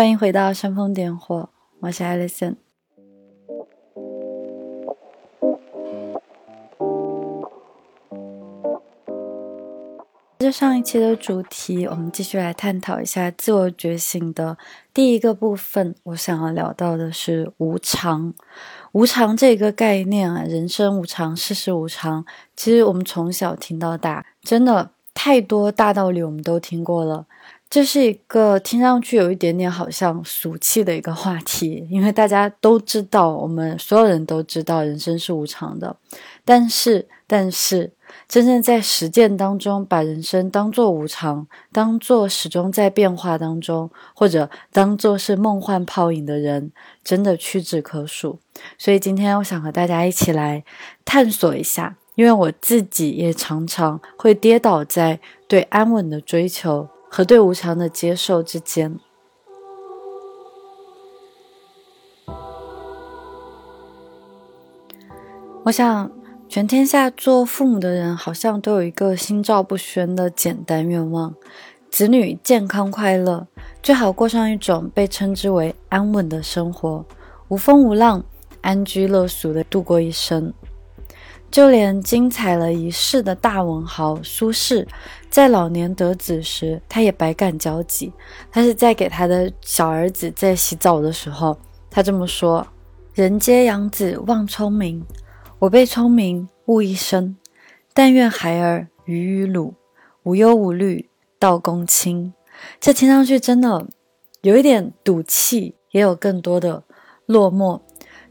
欢迎回到煽风点火，我是 Alison。接上一期的主题，我们继续来探讨一下自我觉醒的第一个部分。我想要聊到的是无常。无常这个概念啊，人生无常，世事无常。其实我们从小听到大，真的太多大道理我们都听过了。这是一个听上去有一点点好像俗气的一个话题，因为大家都知道，我们所有人都知道人生是无常的。但是，但是，真正在实践当中，把人生当作无常，当作始终在变化当中，或者当作是梦幻泡影的人，真的屈指可数。所以，今天我想和大家一起来探索一下，因为我自己也常常会跌倒在对安稳的追求。和对无常的接受之间，我想，全天下做父母的人好像都有一个心照不宣的简单愿望：子女健康快乐，最好过上一种被称之为安稳的生活，无风无浪，安居乐俗的度过一生。就连精彩了一世的大文豪苏轼，在老年得子时，他也百感交集。他是在给他的小儿子在洗澡的时候，他这么说：“人皆养子望聪明，我被聪明误一生。但愿孩儿愚与鲁，无忧无虑到公卿。”这听上去真的有一点赌气，也有更多的落寞。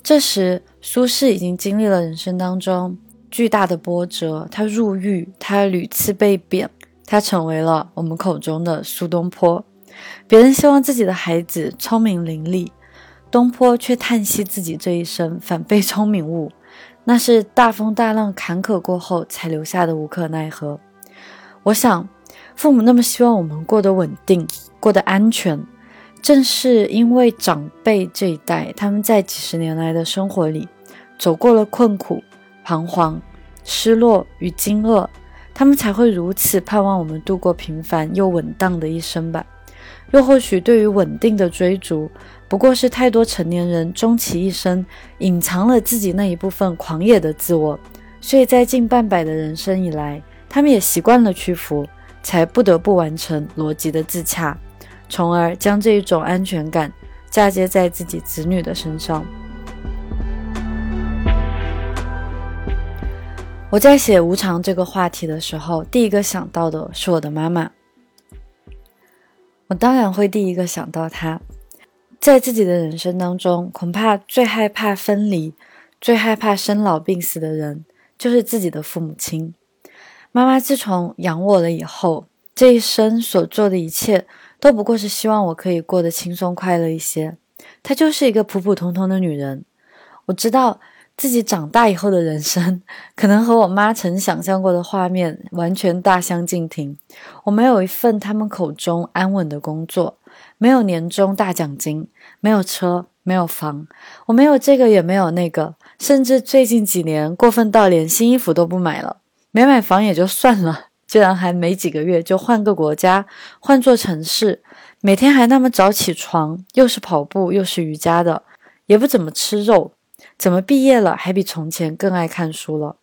这时，苏轼已经经历了人生当中。巨大的波折，他入狱，他屡次被贬，他成为了我们口中的苏东坡。别人希望自己的孩子聪明伶俐，东坡却叹息自己这一生反被聪明误。那是大风大浪坎坷过后才留下的无可奈何。我想，父母那么希望我们过得稳定，过得安全，正是因为长辈这一代他们在几十年来的生活里走过了困苦。彷徨、失落与惊愕，他们才会如此盼望我们度过平凡又稳当的一生吧？又或许，对于稳定的追逐，不过是太多成年人终其一生隐藏了自己那一部分狂野的自我，所以在近半百的人生以来，他们也习惯了屈服，才不得不完成逻辑的自洽，从而将这一种安全感嫁接在自己子女的身上。我在写无常这个话题的时候，第一个想到的是我的妈妈。我当然会第一个想到她，在自己的人生当中，恐怕最害怕分离、最害怕生老病死的人，就是自己的父母亲。妈妈自从养我了以后，这一生所做的一切，都不过是希望我可以过得轻松快乐一些。她就是一个普普通通的女人。我知道。自己长大以后的人生，可能和我妈曾想象过的画面完全大相径庭。我没有一份他们口中安稳的工作，没有年终大奖金，没有车，没有房，我没有这个也没有那个，甚至最近几年过分到连新衣服都不买了。没买房也就算了，居然还没几个月就换个国家，换座城市，每天还那么早起床，又是跑步又是瑜伽的，也不怎么吃肉。怎么毕业了还比从前更爱看书了？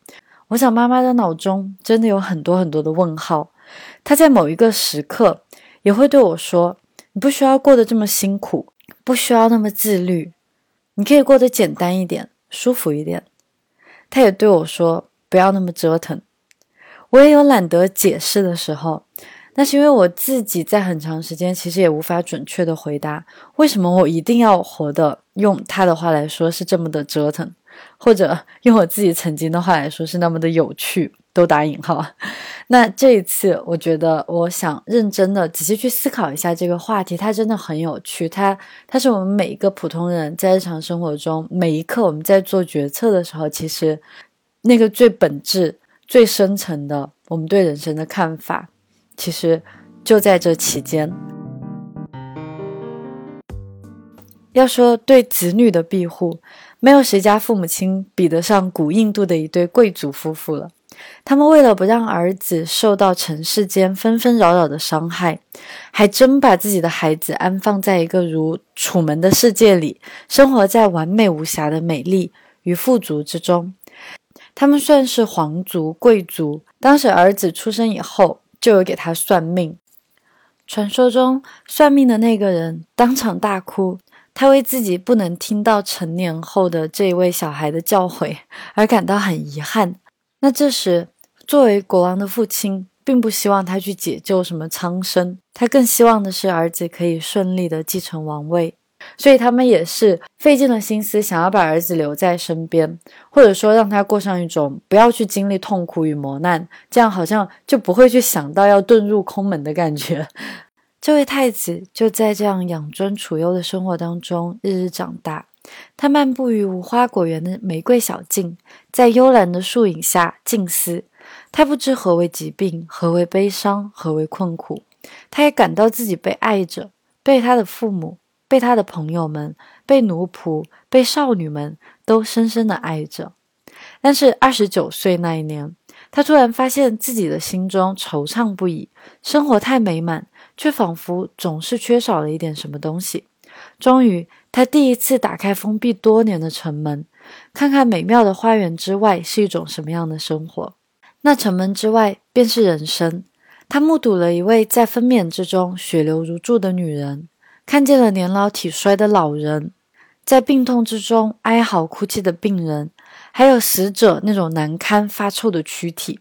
我想妈妈的脑中真的有很多很多的问号。她在某一个时刻也会对我说：“你不需要过得这么辛苦，不需要那么自律，你可以过得简单一点，舒服一点。”她也对我说：“不要那么折腾。”我也有懒得解释的时候。那是因为我自己在很长时间其实也无法准确的回答为什么我一定要活的用他的话来说是这么的折腾，或者用我自己曾经的话来说是那么的有趣，都打引号。那这一次，我觉得我想认真的仔细去思考一下这个话题，它真的很有趣。它它是我们每一个普通人在日常生活中每一刻我们在做决策的时候，其实那个最本质、最深层的我们对人生的看法。其实就在这期间，要说对子女的庇护，没有谁家父母亲比得上古印度的一对贵族夫妇了。他们为了不让儿子受到尘世间纷纷扰扰的伤害，还真把自己的孩子安放在一个如楚门的世界里，生活在完美无瑕的美丽与富足之中。他们算是皇族贵族。当时儿子出生以后，就有给他算命。传说中，算命的那个人当场大哭，他为自己不能听到成年后的这一位小孩的教诲 而感到很遗憾。那这时，作为国王的父亲，并不希望他去解救什么苍生，他更希望的是儿子可以顺利的继承王位。所以他们也是费尽了心思，想要把儿子留在身边，或者说让他过上一种不要去经历痛苦与磨难，这样好像就不会去想到要遁入空门的感觉。这位太子就在这样养尊处优的生活当中日日长大。他漫步于无花果园的玫瑰小径，在幽兰的树影下静思。他不知何为疾病，何为悲伤，何为困苦。他也感到自己被爱着，被他的父母。被他的朋友们、被奴仆、被少女们都深深的爱着，但是二十九岁那一年，他突然发现自己的心中惆怅不已，生活太美满，却仿佛总是缺少了一点什么东西。终于，他第一次打开封闭多年的城门，看看美妙的花园之外是一种什么样的生活。那城门之外便是人生。他目睹了一位在分娩之中血流如注的女人。看见了年老体衰的老人，在病痛之中哀嚎哭泣的病人，还有死者那种难堪发臭的躯体，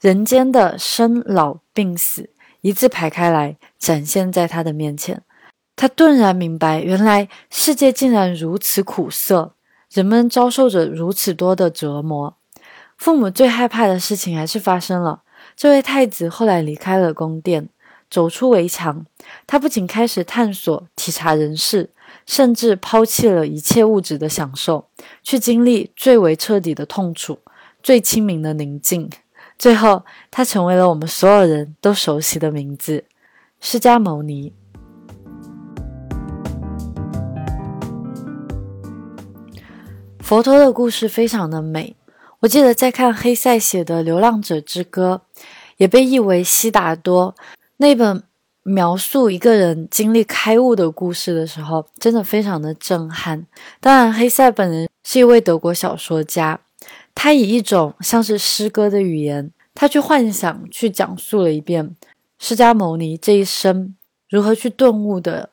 人间的生老病死一字排开来展现在他的面前。他顿然明白，原来世界竟然如此苦涩，人们遭受着如此多的折磨。父母最害怕的事情还是发生了。这位太子后来离开了宫殿。走出围墙，他不仅开始探索、体察人世，甚至抛弃了一切物质的享受，去经历最为彻底的痛楚、最清明的宁静。最后，他成为了我们所有人都熟悉的名字——释迦牟尼。佛陀的故事非常的美。我记得在看黑塞写的《流浪者之歌》，也被译为《悉达多》。那本描述一个人经历开悟的故事的时候，真的非常的震撼。当然，黑塞本人是一位德国小说家，他以一种像是诗歌的语言，他去幻想、去讲述了一遍释迦牟尼这一生如何去顿悟的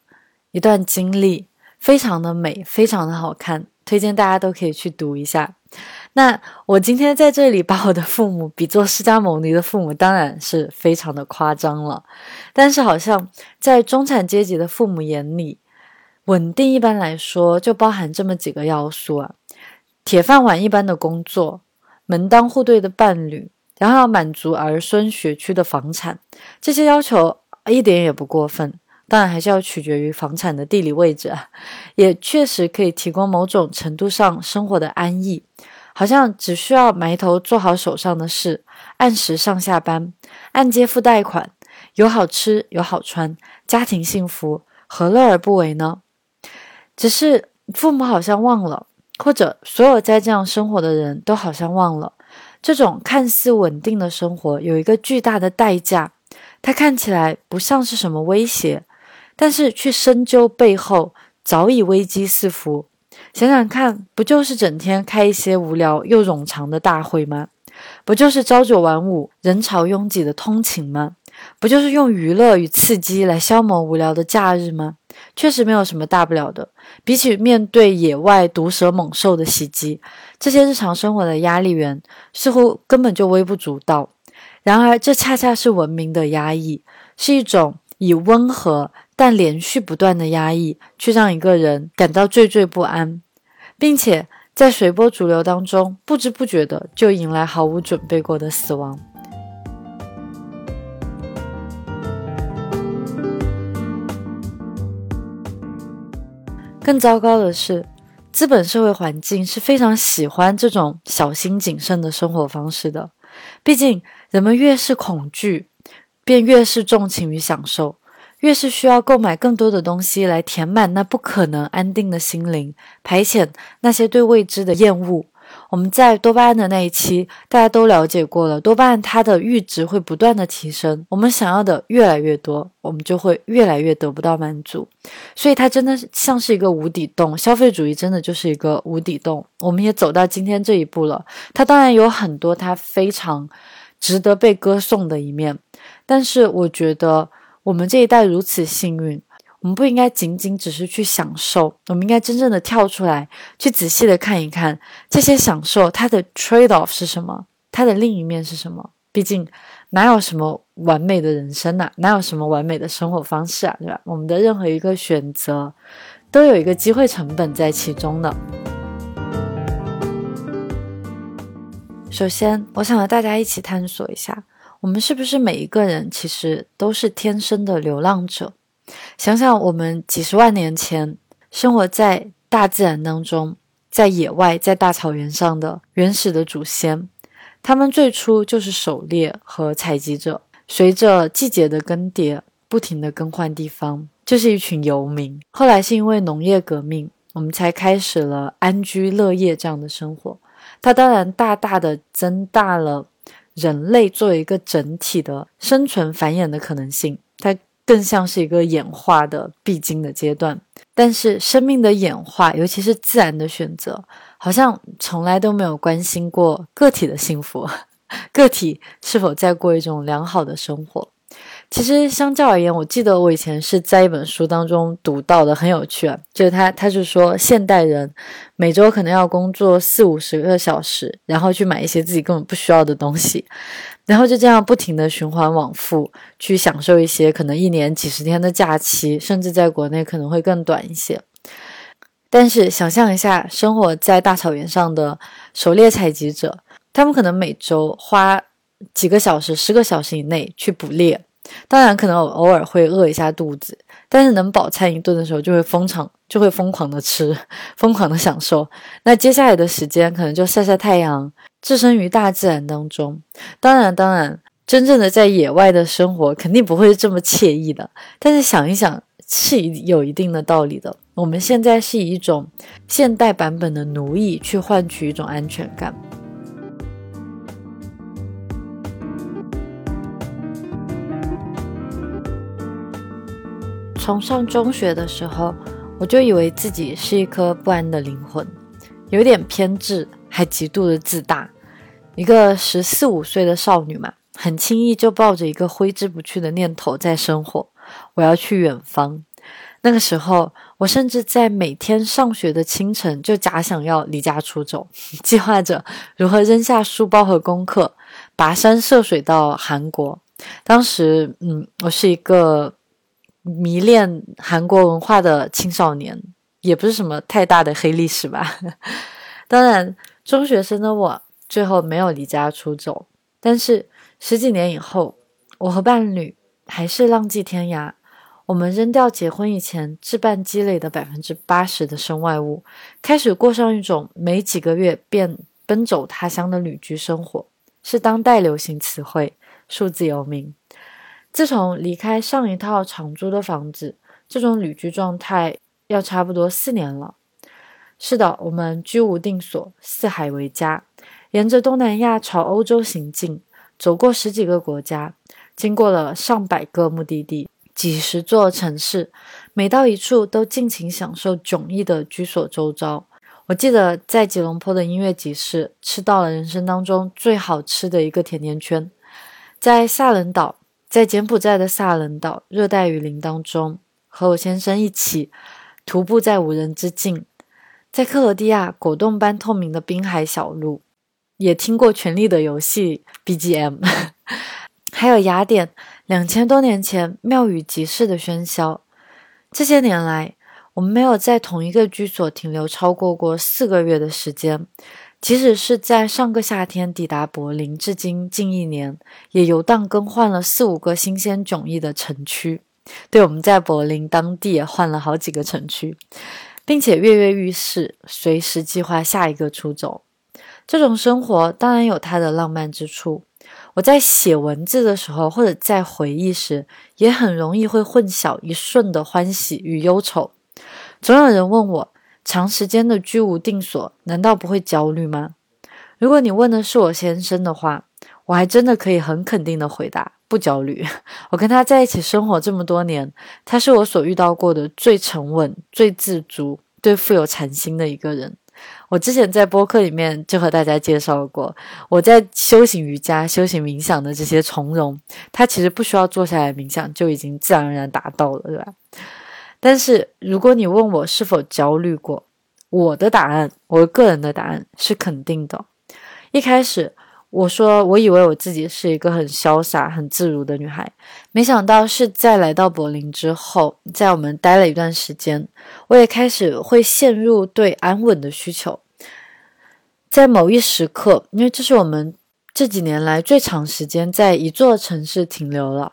一段经历，非常的美，非常的好看，推荐大家都可以去读一下。那我今天在这里把我的父母比作释迦牟尼的父母，当然是非常的夸张了。但是好像在中产阶级的父母眼里，稳定一般来说就包含这么几个要素啊：铁饭碗一般的工作，门当户对的伴侣，然后要满足儿孙学区的房产。这些要求一点也不过分，当然还是要取决于房产的地理位置，也确实可以提供某种程度上生活的安逸。好像只需要埋头做好手上的事，按时上下班，按揭付贷款，有好吃有好穿，家庭幸福，何乐而不为呢？只是父母好像忘了，或者所有在这样生活的人都好像忘了，这种看似稳定的生活有一个巨大的代价，它看起来不像是什么威胁，但是去深究背后，早已危机四伏。想想看，不就是整天开一些无聊又冗长的大会吗？不就是朝九晚五、人潮拥挤的通勤吗？不就是用娱乐与刺激来消磨无聊的假日吗？确实没有什么大不了的。比起面对野外毒蛇猛兽的袭击，这些日常生活的压力源似乎根本就微不足道。然而，这恰恰是文明的压抑，是一种以温和。但连续不断的压抑，却让一个人感到惴惴不安，并且在随波逐流当中，不知不觉的就迎来毫无准备过的死亡。更糟糕的是，资本社会环境是非常喜欢这种小心谨慎的生活方式的。毕竟，人们越是恐惧，便越是重情于享受。越是需要购买更多的东西来填满那不可能安定的心灵，排遣那些对未知的厌恶，我们在多巴胺的那一期，大家都了解过了，多巴胺它的阈值会不断的提升，我们想要的越来越多，我们就会越来越得不到满足，所以它真的像是一个无底洞，消费主义真的就是一个无底洞。我们也走到今天这一步了，它当然有很多它非常值得被歌颂的一面，但是我觉得我们这一代如此幸运。我们不应该仅仅只是去享受，我们应该真正的跳出来，去仔细的看一看这些享受它的 trade off 是什么，它的另一面是什么。毕竟哪有什么完美的人生呐，哪有什么完美的生活方式啊，对吧？我们的任何一个选择都有一个机会成本在其中的。首先，我想和大家一起探索一下，我们是不是每一个人其实都是天生的流浪者。想想我们几十万年前生活在大自然当中，在野外，在大草原上的原始的祖先，他们最初就是狩猎和采集者，随着季节的更迭，不停的更换地方，就是一群游民。后来是因为农业革命，我们才开始了安居乐业这样的生活。它当然大大的增大了人类作为一个整体的生存繁衍的可能性。它。更像是一个演化的必经的阶段，但是生命的演化，尤其是自然的选择，好像从来都没有关心过个体的幸福，个体是否在过一种良好的生活。其实，相较而言，我记得我以前是在一本书当中读到的，很有趣啊。就是他，他是说，现代人每周可能要工作四五十个小时，然后去买一些自己根本不需要的东西，然后就这样不停的循环往复，去享受一些可能一年几十天的假期，甚至在国内可能会更短一些。但是，想象一下，生活在大草原上的狩猎采集者，他们可能每周花几个小时、十个小时以内去捕猎。当然，可能偶尔会饿一下肚子，但是能饱餐一顿的时候，就会疯狂，就 会疯狂的吃，疯狂的享受。那接下来的时间，可能就晒晒太阳，置身于大自然当中。当然，当然，真正的在野外的生活，肯定不会这么惬意的。但是想一想，是有一定的道理的。我们现在是以一种现代版本的奴役，去换取一种安全感。从上中学的时候，我就以为自己是一颗不安的灵魂，有点偏执，还极度的自大。一个十四五岁的少女嘛，很轻易就抱着一个挥之不去的念头在生活。我要去远方。那个时候，我甚至在每天上学的清晨就假想要离家出走，计划着如何扔下书包和功课，跋山涉水到韩国。当时，嗯，我是一个。迷恋韩国文化的青少年，也不是什么太大的黑历史吧。当然，中学生的我最后没有离家出走，但是十几年以后，我和伴侣还是浪迹天涯。我们扔掉结婚以前置办积累的百分之八十的身外物，开始过上一种没几个月便奔走他乡的旅居生活，是当代流行词汇“数字游民”。自从离开上一套长租的房子，这种旅居状态要差不多四年了。是的，我们居无定所，四海为家，沿着东南亚朝欧洲行进，走过十几个国家，经过了上百个目的地，几十座城市，每到一处都尽情享受迥异的居所周遭。我记得在吉隆坡的音乐集市吃到了人生当中最好吃的一个甜甜圈，在萨伦岛。在柬埔寨的萨伦岛热带雨林当中，和我先生一起徒步在无人之境；在克罗地亚果冻般透明的滨海小路，也听过《权力的游戏 》BGM；还有雅典两千多年前庙宇集市的喧嚣。这些年来，我们没有在同一个居所停留超过过四个月的时间。即使是在上个夏天抵达柏林，至今近一年，也游荡更换了四五个新鲜迥异的城区。对，我们在柏林当地也换了好几个城区，并且跃跃欲试，随时计划下一个出走。这种生活当然有它的浪漫之处。我在写文字的时候，或者在回忆时，也很容易会混淆一瞬的欢喜与忧愁。总有人问我。长时间的居无定所，难道不会焦虑吗？如果你问的是我先生的话，我还真的可以很肯定的回答，不焦虑。我跟他在一起生活这么多年，他是我所遇到过的最沉稳、最自足、最富有禅心的一个人。我之前在播客里面就和大家介绍过，我在修行瑜伽、修行冥想的这些从容，他其实不需要坐下来冥想就已经自然而然达到了，对吧？但是如果你问我是否焦虑过，我的答案，我个人的答案是肯定的。一开始我说我以为我自己是一个很潇洒、很自如的女孩，没想到是在来到柏林之后，在我们待了一段时间，我也开始会陷入对安稳的需求。在某一时刻，因为这是我们这几年来最长时间在一座城市停留了，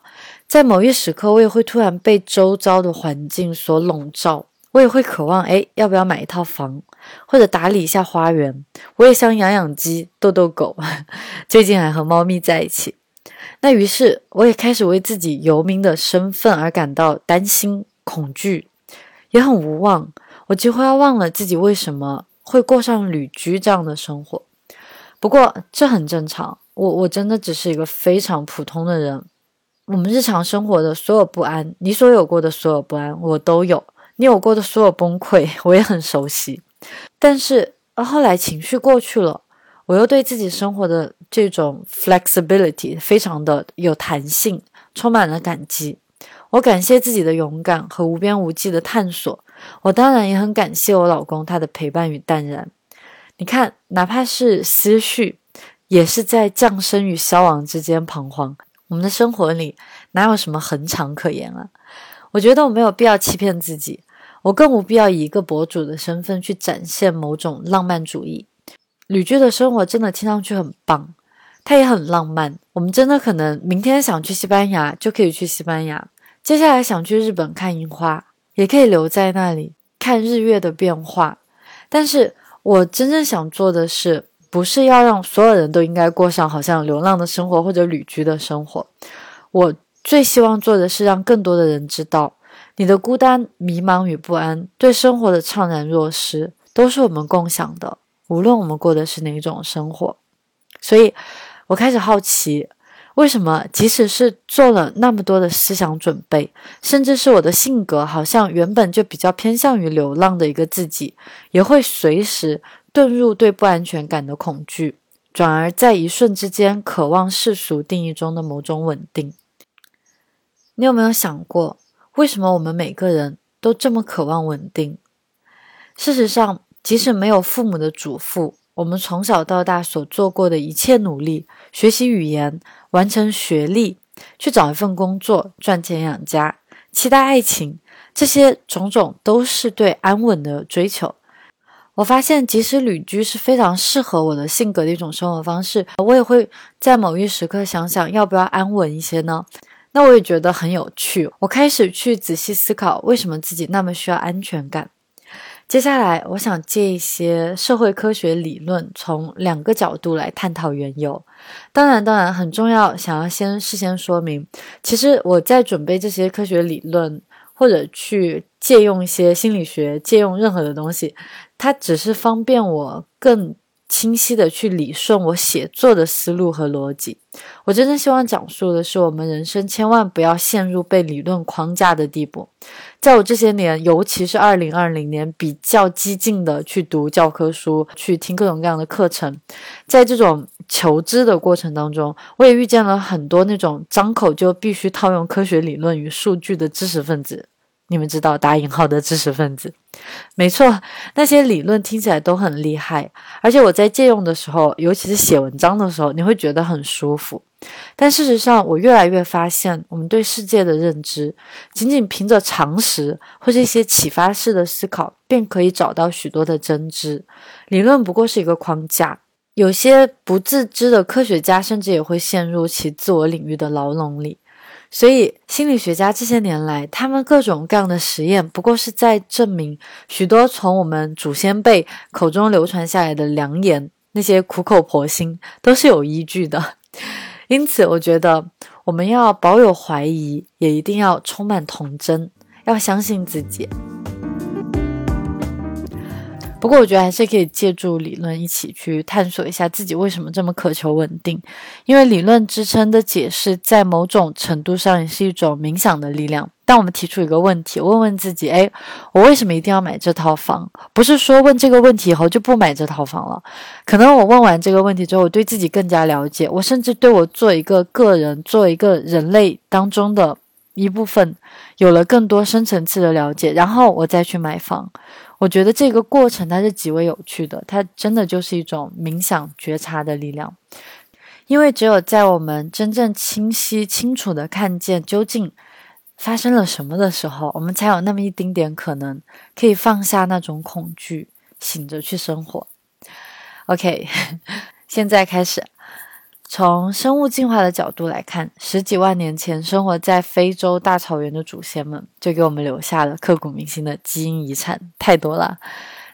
在某一时刻，我也会突然被周遭的环境所笼罩，我也会渴望，哎，要不要买一套房，或者打理一下花园？我也想养养鸡、逗逗狗，最近还和猫咪在一起。那于是，我也开始为自己游民的身份而感到担心、恐惧，也很无望。我几乎要忘了自己为什么。会过上旅居这样的生活，不过这很正常。我我真的只是一个非常普通的人。我们日常生活的所有不安，你所有过的所有不安，我都有；你有过的所有崩溃，我也很熟悉。但是后来情绪过去了，我又对自己生活的这种 flexibility 非常的有弹性，充满了感激。我感谢自己的勇敢和无边无际的探索。我当然也很感谢我老公他的陪伴与淡然。你看，哪怕是思绪，也是在降生与消亡之间彷徨。我们的生活里哪有什么恒长可言啊？我觉得我没有必要欺骗自己，我更无必要以一个博主的身份去展现某种浪漫主义。旅居的生活真的听上去很棒，它也很浪漫。我们真的可能明天想去西班牙就可以去西班牙，接下来想去日本看樱花。也可以留在那里看日月的变化，但是我真正想做的是，不是要让所有人都应该过上好像流浪的生活或者旅居的生活。我最希望做的是让更多的人知道，你的孤单、迷茫与不安，对生活的怅然若失，都是我们共享的，无论我们过的是哪种生活。所以，我开始好奇。为什么，即使是做了那么多的思想准备，甚至是我的性格好像原本就比较偏向于流浪的一个自己，也会随时遁入对不安全感的恐惧，转而在一瞬之间渴望世俗定义中的某种稳定？你有没有想过，为什么我们每个人都这么渴望稳定？事实上，即使没有父母的嘱咐，我们从小到大所做过的一切努力，学习语言。完成学历，去找一份工作，赚钱养家，期待爱情，这些种种都是对安稳的追求。我发现，即使旅居是非常适合我的性格的一种生活方式，我也会在某一时刻想想，要不要安稳一些呢？那我也觉得很有趣。我开始去仔细思考，为什么自己那么需要安全感。接下来，我想借一些社会科学理论，从两个角度来探讨缘由。当然，当然很重要，想要先事先说明，其实我在准备这些科学理论，或者去借用一些心理学，借用任何的东西，它只是方便我更。清晰的去理顺我写作的思路和逻辑。我真正希望讲述的是，我们人生千万不要陷入被理论框架的地步。在我这些年，尤其是二零二零年，比较激进的去读教科书，去听各种各样的课程，在这种求知的过程当中，我也遇见了很多那种张口就必须套用科学理论与数据的知识分子。你们知道打引号的知识分子，没错，那些理论听起来都很厉害，而且我在借用的时候，尤其是写文章的时候，你会觉得很舒服。但事实上，我越来越发现，我们对世界的认知，仅仅凭着常识或是一些启发式的思考，便可以找到许多的真知。理论不过是一个框架，有些不自知的科学家甚至也会陷入其自我领域的牢笼里。所以，心理学家这些年来，他们各种各样的实验，不过是在证明许多从我们祖先辈口中流传下来的良言，那些苦口婆心都是有依据的。因此，我觉得我们要保有怀疑，也一定要充满童真，要相信自己。不过我觉得还是可以借助理论一起去探索一下自己为什么这么渴求稳定，因为理论支撑的解释在某种程度上也是一种冥想的力量。当我们提出一个问题，问问自己：哎，我为什么一定要买这套房？不是说问这个问题以后就不买这套房了。可能我问完这个问题之后，我对自己更加了解，我甚至对我做一个个人、做一个人类当中的一部分，有了更多深层次的了解，然后我再去买房。我觉得这个过程它是极为有趣的，它真的就是一种冥想觉察的力量。因为只有在我们真正清晰、清楚的看见究竟发生了什么的时候，我们才有那么一丁点可能可以放下那种恐惧，醒着去生活。OK，现在开始。从生物进化的角度来看，十几万年前生活在非洲大草原的祖先们，就给我们留下了刻骨铭心的基因遗产，太多了。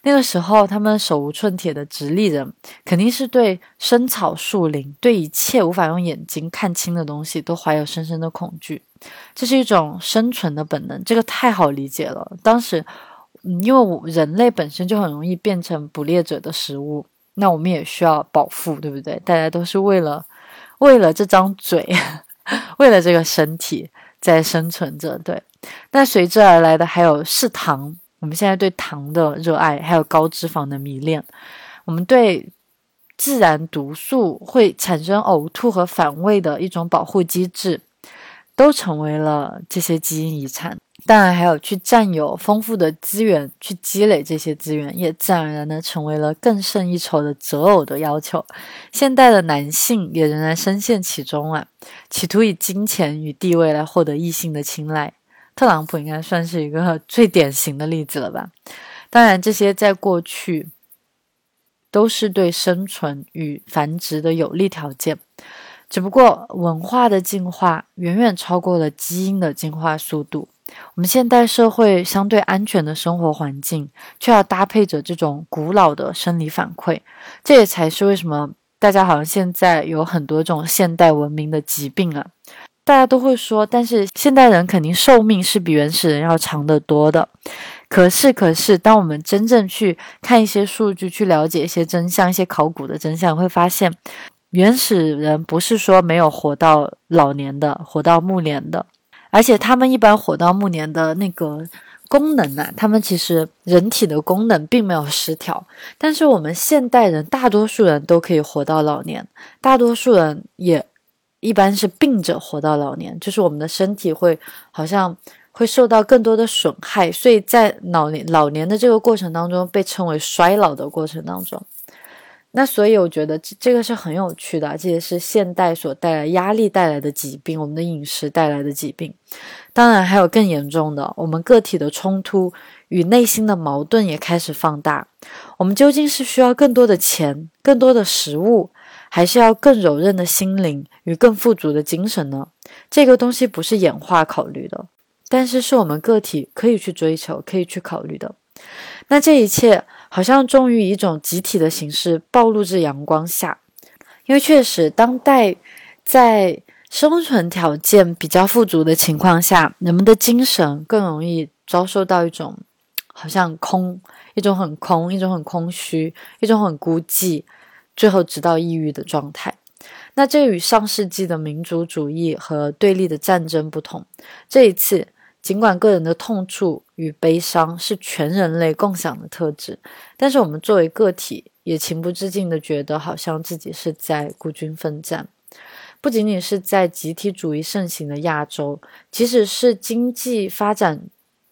那个时候，他们手无寸铁的直立人，肯定是对生草、树林、对一切无法用眼睛看清的东西，都怀有深深的恐惧。这是一种生存的本能，这个太好理解了。当时，嗯，因为我人类本身就很容易变成捕猎者的食物。那我们也需要保护，对不对？大家都是为了为了这张嘴，为了这个身体在生存着。对，那随之而来的还有嗜糖。我们现在对糖的热爱，还有高脂肪的迷恋，我们对自然毒素会产生呕吐和反胃的一种保护机制，都成为了这些基因遗产。当然，还有去占有丰富的资源，去积累这些资源，也自然而然的成为了更胜一筹的择偶的要求。现代的男性也仍然深陷其中啊，企图以金钱与地位来获得异性的青睐。特朗普应该算是一个最典型的例子了吧？当然，这些在过去都是对生存与繁殖的有利条件。只不过，文化的进化远远超过了基因的进化速度。我们现代社会相对安全的生活环境，却要搭配着这种古老的生理反馈，这也才是为什么大家好像现在有很多这种现代文明的疾病啊。大家都会说，但是现代人肯定寿命是比原始人要长得多的。可是，可是，当我们真正去看一些数据，去了解一些真相，一些考古的真相，会发现，原始人不是说没有活到老年的，活到暮年的。而且他们一般活到暮年的那个功能呢，他们其实人体的功能并没有失调。但是我们现代人大多数人都可以活到老年，大多数人也一般是病着活到老年，就是我们的身体会好像会受到更多的损害，所以在老年老年的这个过程当中，被称为衰老的过程当中。那所以我觉得这这个是很有趣的，这也是现代所带来压力带来的疾病，我们的饮食带来的疾病。当然还有更严重的，我们个体的冲突与内心的矛盾也开始放大。我们究竟是需要更多的钱、更多的食物，还是要更柔韧的心灵与更富足的精神呢？这个东西不是演化考虑的，但是是我们个体可以去追求、可以去考虑的。那这一切。好像终于以一种集体的形式暴露至阳光下，因为确实，当代在生存条件比较富足的情况下，人们的精神更容易遭受到一种好像空，一种很空，一种很空虚，一种很孤寂，最后直到抑郁的状态。那这与上世纪的民族主义和对立的战争不同，这一次。尽管个人的痛处与悲伤是全人类共享的特质，但是我们作为个体也情不自禁地觉得，好像自己是在孤军奋战。不仅仅是在集体主义盛行的亚洲，即使是经济发展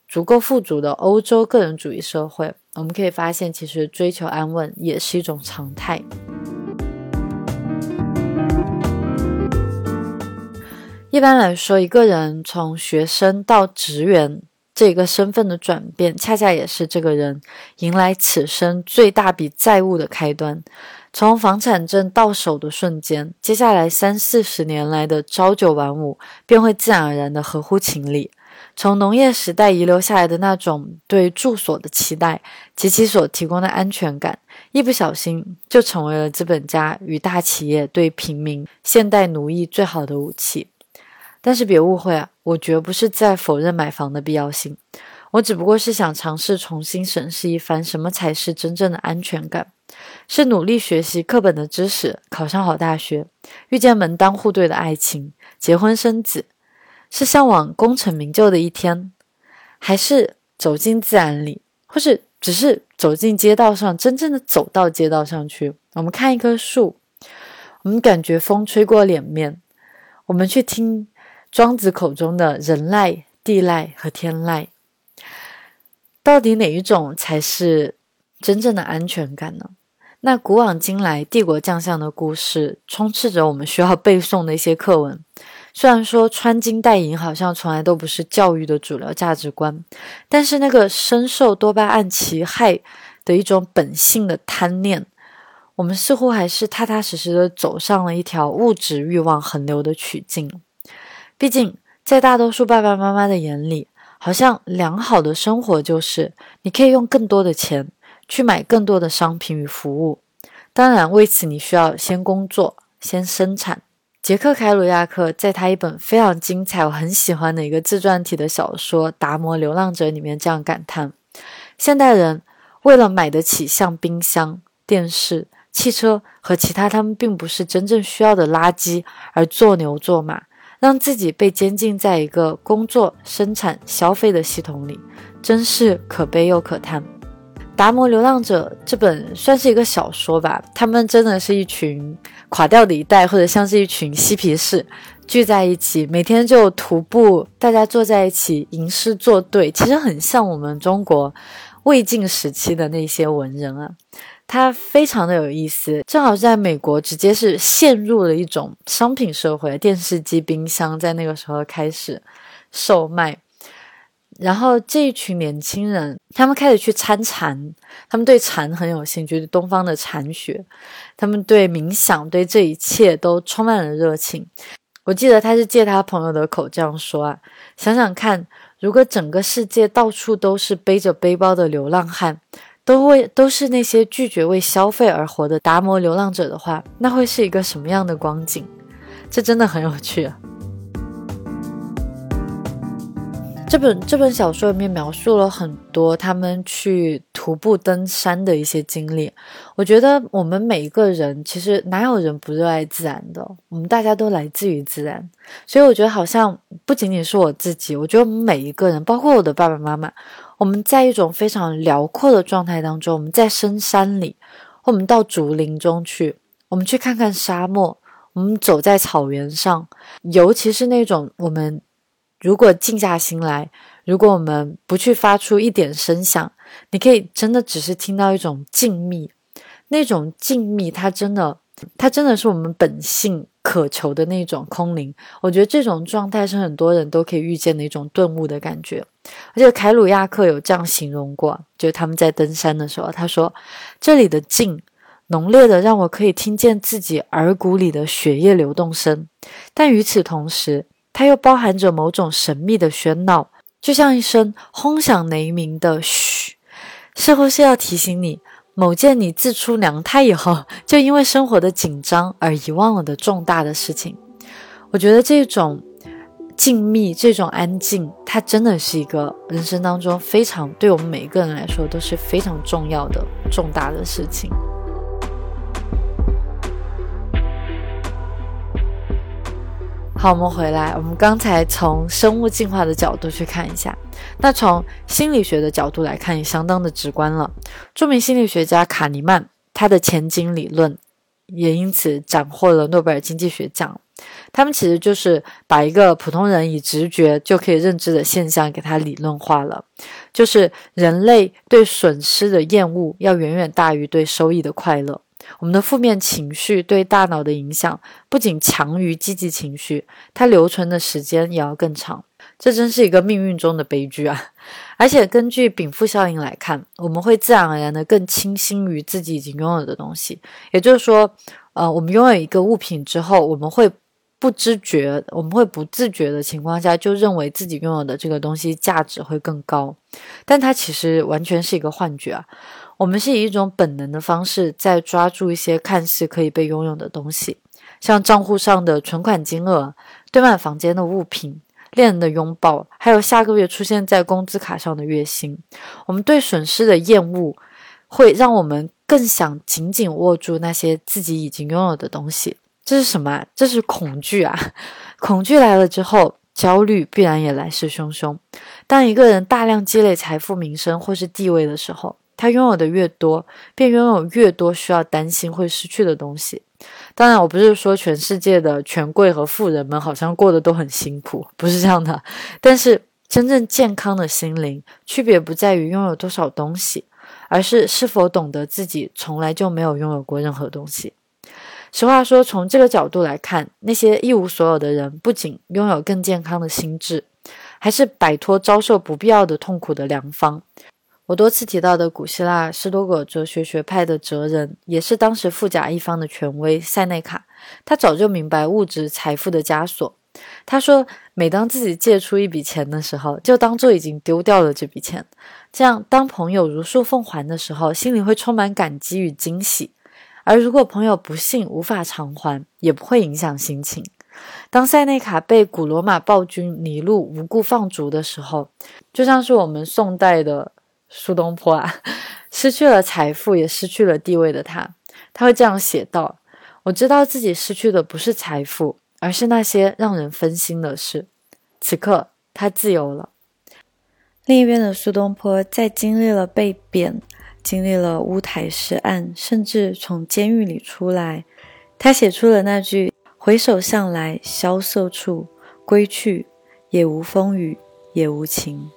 足够富足的欧洲个人主义社会，我们可以发现，其实追求安稳也是一种常态。一般来说，一个人从学生到职员这个身份的转变，恰恰也是这个人迎来此生最大笔债务的开端。从房产证到手的瞬间，接下来三四十年来的朝九晚五便会自然而然的合乎情理。从农业时代遗留下来的那种对住所的期待及其所提供的安全感，一不小心就成为了资本家与大企业对平民、现代奴役最好的武器。但是别误会啊，我绝不是在否认买房的必要性。我只不过是想尝试重新审视一番，什么才是真正的安全感？是努力学习课本的知识，考上好大学，遇见门当户对的爱情，结婚生子，是向往功成名就的一天，还是走进自然里，或是只是走进街道上，真正的走到街道上去？我们看一棵树，我们感觉风吹过脸面，我们去听庄子口中的人籁、地籁和天籁。到底哪一种才是真正的安全感呢？那古往今来帝国将相的故事，充斥着我们需要背诵的一些课文。虽然说穿金戴银好像从来都不是教育的主流价值观，但是那个深受多巴胺其害的一种本性的贪念，我们似乎还是踏踏实实的走上了一条物质欲望横流的曲径。毕竟，在大多数爸爸妈妈的眼里，好像良好的生活就是你可以用更多的钱去买更多的商品与服务。当然，为此你需要先工作、先生产。杰克·凯鲁亚克在他一本非常精彩、我很喜欢的一个自传体的小说《达摩流浪者》里面这样感叹：现代人为了买得起像冰箱、电视、汽车和其他他们并不是真正需要的垃圾而做牛做马。让自己被监禁在一个工作、生产、消费的系统里，真是可悲又可叹。《达摩流浪者》这本算是一个小说吧，他们真的是一群垮掉的一代，或者像是一群嬉皮士聚在一起，每天就徒步，大家坐在一起吟诗作对，其实很像我们中国魏晋时期的那些文人啊。它非常的有意思，正好在美国直接是陷入了一种商品社会，电视机、冰箱在那个时候开始售卖，然后这一群年轻人，他们开始去参禅，他们对禅很有兴趣，东方的禅学，他们对冥想，对这一切都充满了热情。我记得他是借他朋友的口这样说啊，想想看，如果整个世界到处都是背着背包的流浪汉。都为都是那些拒绝为消费而活的达摩流浪者的话，那会是一个什么样的光景？这真的很有趣！这本这本小说里面描述了很多他们去徒步登山的一些经历。我觉得我们每一个人其实哪有人不热爱自然的？我们大家都来自于自然，所以我觉得好像不仅仅是我自己，我觉得我们每一个人，包括我的爸爸妈妈。我们在一种非常辽阔的状态当中，我们在深山里，我们到竹林中去，我们去看看沙漠，我们走在草原上，尤其是那种我们如果静下心来，如果我们不去发出一点声响，你可以真的只是听到一种静谧，那种静谧，它真的，它真的是我们本性。渴求的那种空灵，我觉得这种状态是很多人都可以遇见的一种顿悟的感觉。而且凯鲁亚克有这样形容过，就是他们在登山的时候，他说：“这里的静浓烈的，让我可以听见自己耳骨里的血液流动声，但与此同时，它又包含着某种神秘的喧闹，就像一声轰响雷鸣的嘘，似乎是要提醒你。”某件你自出娘胎以后，就因为生活的紧张而遗忘了的重大的事情，我觉得这种静谧、这种安静，它真的是一个人生当中非常对我们每一个人来说都是非常重要的重大的事情。好，我们回来，我们刚才从生物进化的角度去看一下。那从心理学的角度来看，也相当的直观了。著名心理学家卡尼曼，他的前景理论也因此斩获了诺贝尔经济学奖。他们其实就是把一个普通人以直觉就可以认知的现象给它理论化了，就是人类对损失的厌恶要远远大于对收益的快乐。我们的负面情绪对大脑的影响不仅强于积极情绪，它留存的时间也要更长。这真是一个命运中的悲剧啊！而且根据禀赋效应来看，我们会自然而然的更倾心于自己已经拥有的东西。也就是说，呃，我们拥有一个物品之后，我们会不知觉，我们会不自觉的情况下就认为自己拥有的这个东西价值会更高，但它其实完全是一个幻觉啊！我们是以一种本能的方式在抓住一些看似可以被拥有的东西，像账户上的存款金额、堆满房间的物品。恋人的拥抱，还有下个月出现在工资卡上的月薪。我们对损失的厌恶，会让我们更想紧紧握住那些自己已经拥有的东西。这是什么？这是恐惧啊！恐惧来了之后，焦虑必然也来势汹汹。当一个人大量积累财富、名声或是地位的时候，他拥有的越多，便拥有越多需要担心会失去的东西。当然，我不是说全世界的权贵和富人们好像过得都很辛苦，不是这样的。但是，真正健康的心灵，区别不在于拥有多少东西，而是是否懂得自己从来就没有拥有过任何东西。实话说，从这个角度来看，那些一无所有的人，不仅拥有更健康的心智，还是摆脱遭受不必要的痛苦的良方。我多次提到的古希腊斯多葛哲学学派的哲人，也是当时富甲一方的权威塞内卡。他早就明白物质财富的枷锁。他说，每当自己借出一笔钱的时候，就当做已经丢掉了这笔钱。这样，当朋友如数奉还的时候，心里会充满感激与惊喜；而如果朋友不幸无法偿还，也不会影响心情。当塞内卡被古罗马暴君尼禄无故放逐的时候，就像是我们宋代的。苏东坡啊，失去了财富，也失去了地位的他，他会这样写道：“我知道自己失去的不是财富，而是那些让人分心的事。此刻，他自由了。”另一边的苏东坡，在经历了被贬，经历了乌台诗案，甚至从监狱里出来，他写出了那句：“回首向来萧瑟处，归去，也无风雨也无晴。”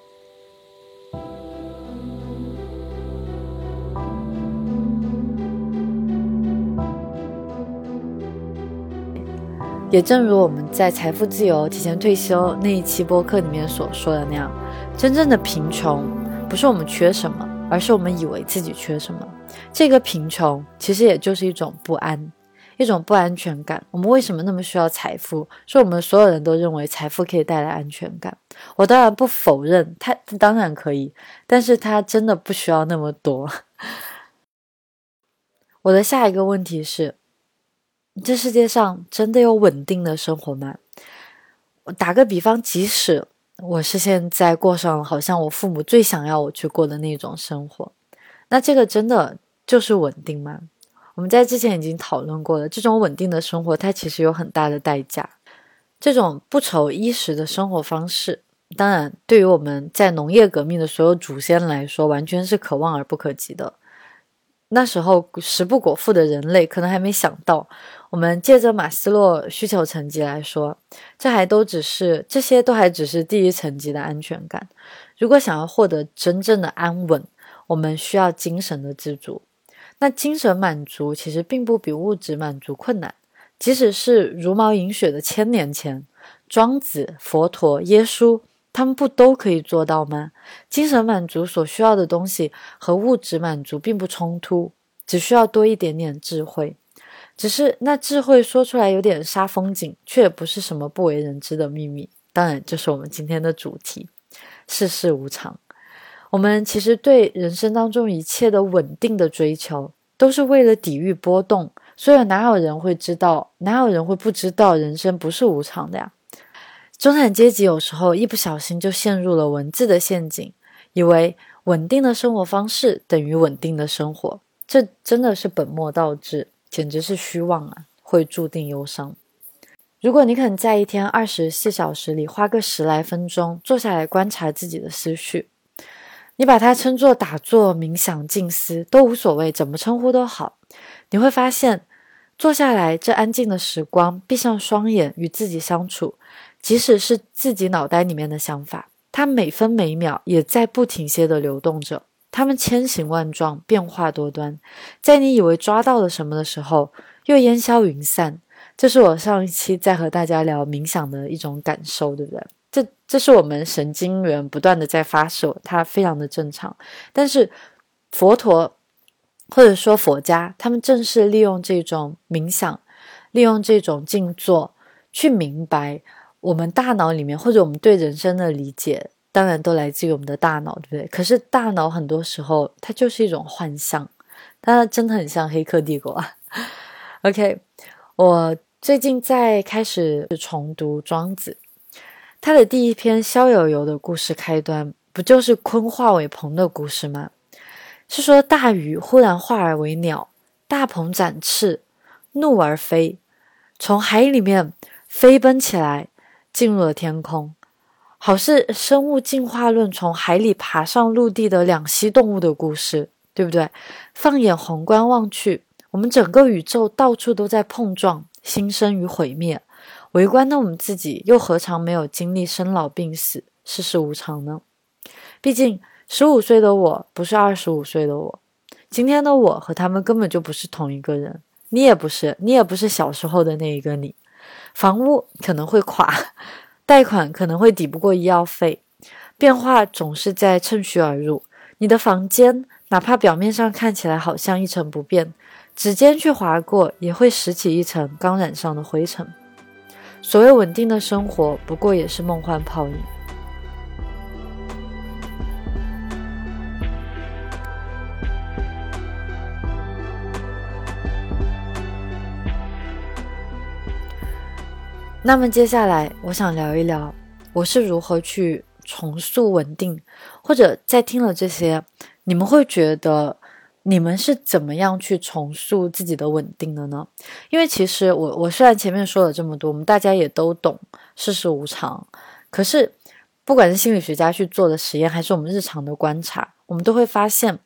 也正如我们在《财富自由、提前退休》那一期播客里面所说的那样，真正的贫穷不是我们缺什么，而是我们以为自己缺什么。这个贫穷其实也就是一种不安，一种不安全感。我们为什么那么需要财富？是我们所有人都认为财富可以带来安全感。我当然不否认，它当然可以，但是它真的不需要那么多。我的下一个问题是。这世界上真的有稳定的生活吗？我打个比方，即使我是现在过上了好像我父母最想要我去过的那种生活，那这个真的就是稳定吗？我们在之前已经讨论过了，这种稳定的生活它其实有很大的代价。这种不愁衣食的生活方式，当然对于我们在农业革命的所有祖先来说，完全是可望而不可及的。那时候食不果腹的人类可能还没想到。我们借着马斯洛需求层级来说，这还都只是这些都还只是第一层级的安全感。如果想要获得真正的安稳，我们需要精神的自足。那精神满足其实并不比物质满足困难。即使是茹毛饮血的千年前，庄子、佛陀、耶稣，他们不都可以做到吗？精神满足所需要的东西和物质满足并不冲突，只需要多一点点智慧。只是那智慧说出来有点煞风景，却也不是什么不为人知的秘密。当然，就是我们今天的主题：世事无常。我们其实对人生当中一切的稳定的追求，都是为了抵御波动。所以，哪有人会知道？哪有人会不知道人生不是无常的呀？中产阶级有时候一不小心就陷入了文字的陷阱，以为稳定的生活方式等于稳定的生活，这真的是本末倒置。简直是虚妄啊！会注定忧伤。如果你肯在一天二十四小时里花个十来分钟坐下来观察自己的思绪，你把它称作打坐、冥想、静思都无所谓，怎么称呼都好。你会发现，坐下来这安静的时光，闭上双眼与自己相处，即使是自己脑袋里面的想法，它每分每秒也在不停歇的流动着。他们千形万状，变化多端，在你以为抓到了什么的时候，又烟消云散。这是我上一期在和大家聊冥想的一种感受，对不对？这这是我们神经元不断的在发射，它非常的正常。但是佛陀或者说佛家，他们正是利用这种冥想，利用这种静坐，去明白我们大脑里面或者我们对人生的理解。当然都来自于我们的大脑，对不对？可是大脑很多时候它就是一种幻象，它真的很像《黑客帝国》啊。OK，我最近在开始重读《庄子》，他的第一篇《逍遥游》的故事开端，不就是鲲化为鹏的故事吗？是说大鱼忽然化而为鸟，大鹏展翅，怒而飞，从海里面飞奔起来，进入了天空。好似生物进化论从海里爬上陆地的两栖动物的故事，对不对？放眼宏观望去，我们整个宇宙到处都在碰撞、新生与毁灭。围观的我们自己，又何尝没有经历生老病死、世事无常呢？毕竟，十五岁的我不是二十五岁的我，今天的我和他们根本就不是同一个人。你也不是，你也不是小时候的那一个你。房屋可能会垮。贷款可能会抵不过医药费，变化总是在趁虚而入。你的房间哪怕表面上看起来好像一成不变，指尖去划过也会拾起一层刚染上的灰尘。所谓稳定的生活，不过也是梦幻泡影。那么接下来，我想聊一聊我是如何去重塑稳定，或者在听了这些，你们会觉得你们是怎么样去重塑自己的稳定的呢？因为其实我我虽然前面说了这么多，我们大家也都懂世事无常，可是不管是心理学家去做的实验，还是我们日常的观察，我们都会发现，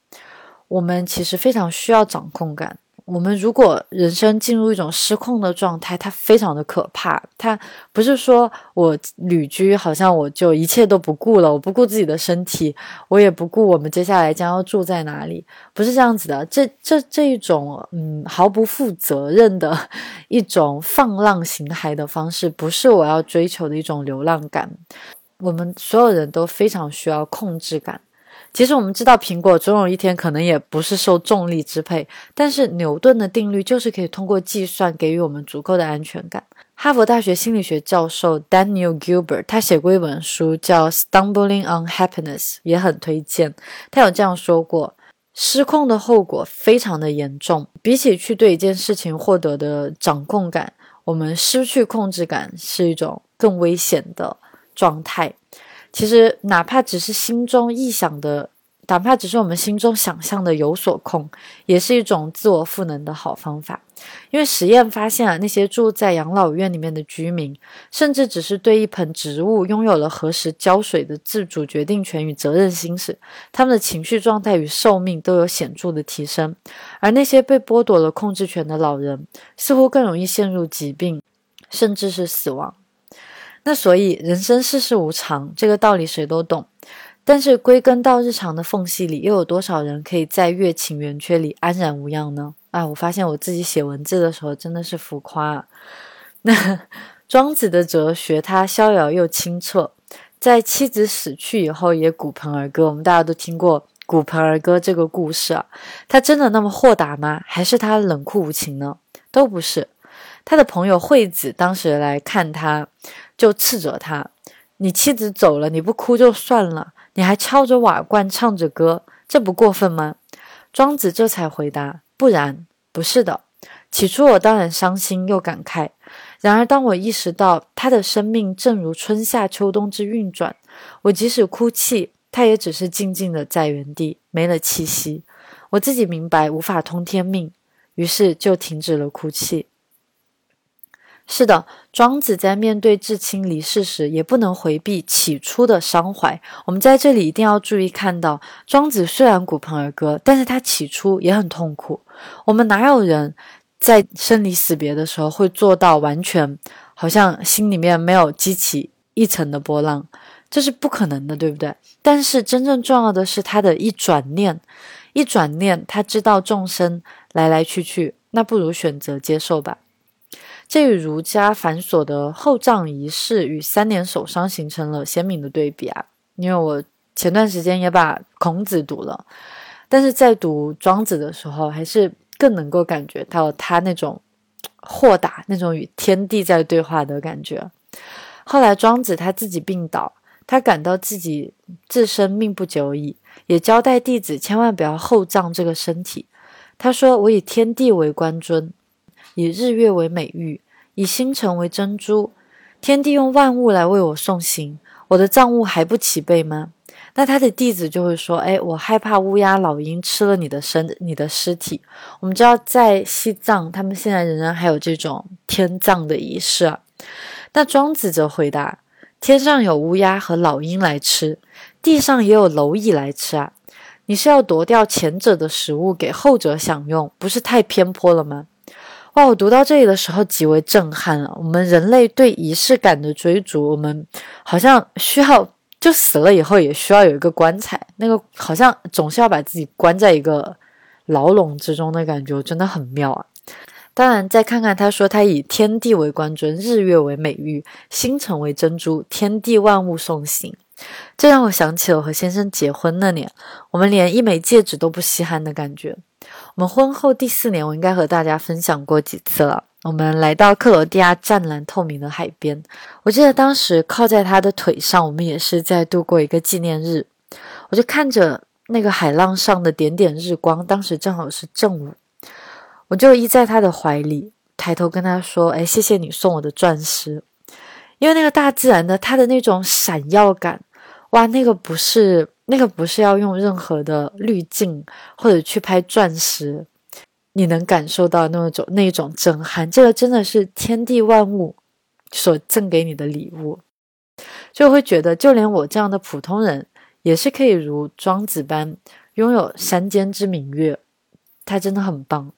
我们其实非常需要掌控感。我们如果人生进入一种失控的状态，它非常的可怕。它不是说我旅居，好像我就一切都不顾了，我不顾自己的身体，我也不顾我们接下来将要住在哪里，不是这样子的。这这这一种嗯毫不负责任的 一种放浪形骸的方式，不是我要追求的一种流浪感。我们所有人都非常需要控制感。其实我们知道，苹果总有一天可能也不是受重力支配，但是牛顿的定律就是可以通过计算给予我们足够的安全感。哈佛大学心理学教授 Daniel Gilbert 他写过一本书叫《Stumbling on Happiness》，也很推荐。他有这样说过：失控的后果非常的严重，比起去对一件事情获得的掌控感，我们失去控制感是一种更危险的状态。其实，哪怕只是心中臆想的，哪怕只是我们心中想象的有所控，也是一种自我赋能的好方法。因为实验发现啊，那些住在养老院里面的居民，甚至只是对一盆植物拥有了何时浇水的自主决定权与责任心时，他们的情绪状态与寿命都有显著的提升。而那些被剥夺了控制权的老人，似乎更容易陷入疾病，甚至是死亡。那所以，人生世事无常，这个道理谁都懂。但是归根到日常的缝隙里，又有多少人可以在月情圆缺里安然无恙呢？啊，我发现我自己写文字的时候真的是浮夸。啊那 庄子的哲学，他逍遥又清澈，在妻子死去以后也鼓盆而歌。我们大家都听过鼓盆而歌这个故事啊，他真的那么豁达吗？还是他冷酷无情呢？都不是。他的朋友惠子当时来看他。就斥责他：“你妻子走了，你不哭就算了，你还敲着瓦罐唱着歌，这不过分吗？”庄子这才回答：“不然，不是的。起初我当然伤心又感慨，然而当我意识到他的生命正如春夏秋冬之运转，我即使哭泣，他也只是静静的在原地，没了气息。我自己明白无法通天命，于是就停止了哭泣。”是的，庄子在面对至亲离世时，也不能回避起初的伤怀。我们在这里一定要注意看到，庄子虽然鼓盆而歌，但是他起初也很痛苦。我们哪有人在生离死别的时候会做到完全好像心里面没有激起一层的波浪？这是不可能的，对不对？但是真正重要的是他的一转念，一转念，他知道众生来来去去，那不如选择接受吧。这与儒家繁琐的厚葬仪式与三年守丧形成了鲜明的对比啊！因为我前段时间也把孔子读了，但是在读庄子的时候，还是更能够感觉到他那种豁达、那种与天地在对话的感觉。后来庄子他自己病倒，他感到自己自身命不久矣，也交代弟子千万不要厚葬这个身体。他说：“我以天地为官尊。”以日月为美玉，以星辰为珍珠。天地用万物来为我送行，我的葬物还不齐备吗？那他的弟子就会说：“哎，我害怕乌鸦、老鹰吃了你的身、你的尸体。”我们知道，在西藏，他们现在仍然还有这种天葬的仪式。那庄子则回答：“天上有乌鸦和老鹰来吃，地上也有蝼蚁来吃啊。你是要夺掉前者的食物给后者享用，不是太偏颇了吗？”哇，我读到这里的时候极为震撼了。我们人类对仪式感的追逐，我们好像需要。就死了以后也需要有一个棺材，那个好像总是要把自己关在一个牢笼之中的感觉，真的很妙啊！当然，再看看他说他以天地为官尊，日月为美玉，星辰为珍珠，天地万物送行，这让我想起了和先生结婚那年，我们连一枚戒指都不稀罕的感觉。我们婚后第四年，我应该和大家分享过几次了。我们来到克罗地亚湛蓝透明的海边，我记得当时靠在他的腿上，我们也是在度过一个纪念日。我就看着那个海浪上的点点日光，当时正好是正午，我就依在他的怀里，抬头跟他说：“哎，谢谢你送我的钻石，因为那个大自然的它的那种闪耀感，哇，那个不是那个不是要用任何的滤镜或者去拍钻石。”你能感受到那种那种震撼，这个真的是天地万物所赠给你的礼物，就会觉得就连我这样的普通人，也是可以如庄子般拥有山间之明月。他真的很棒。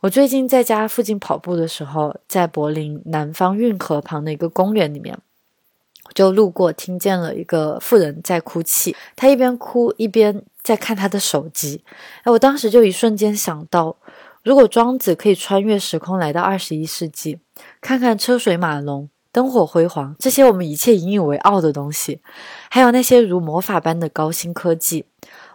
我最近在家附近跑步的时候，在柏林南方运河旁的一个公园里面，就路过，听见了一个妇人在哭泣，她一边哭一边在看她的手机。哎，我当时就一瞬间想到。如果庄子可以穿越时空来到二十一世纪，看看车水马龙、灯火辉煌这些我们一切引以为傲的东西，还有那些如魔法般的高新科技，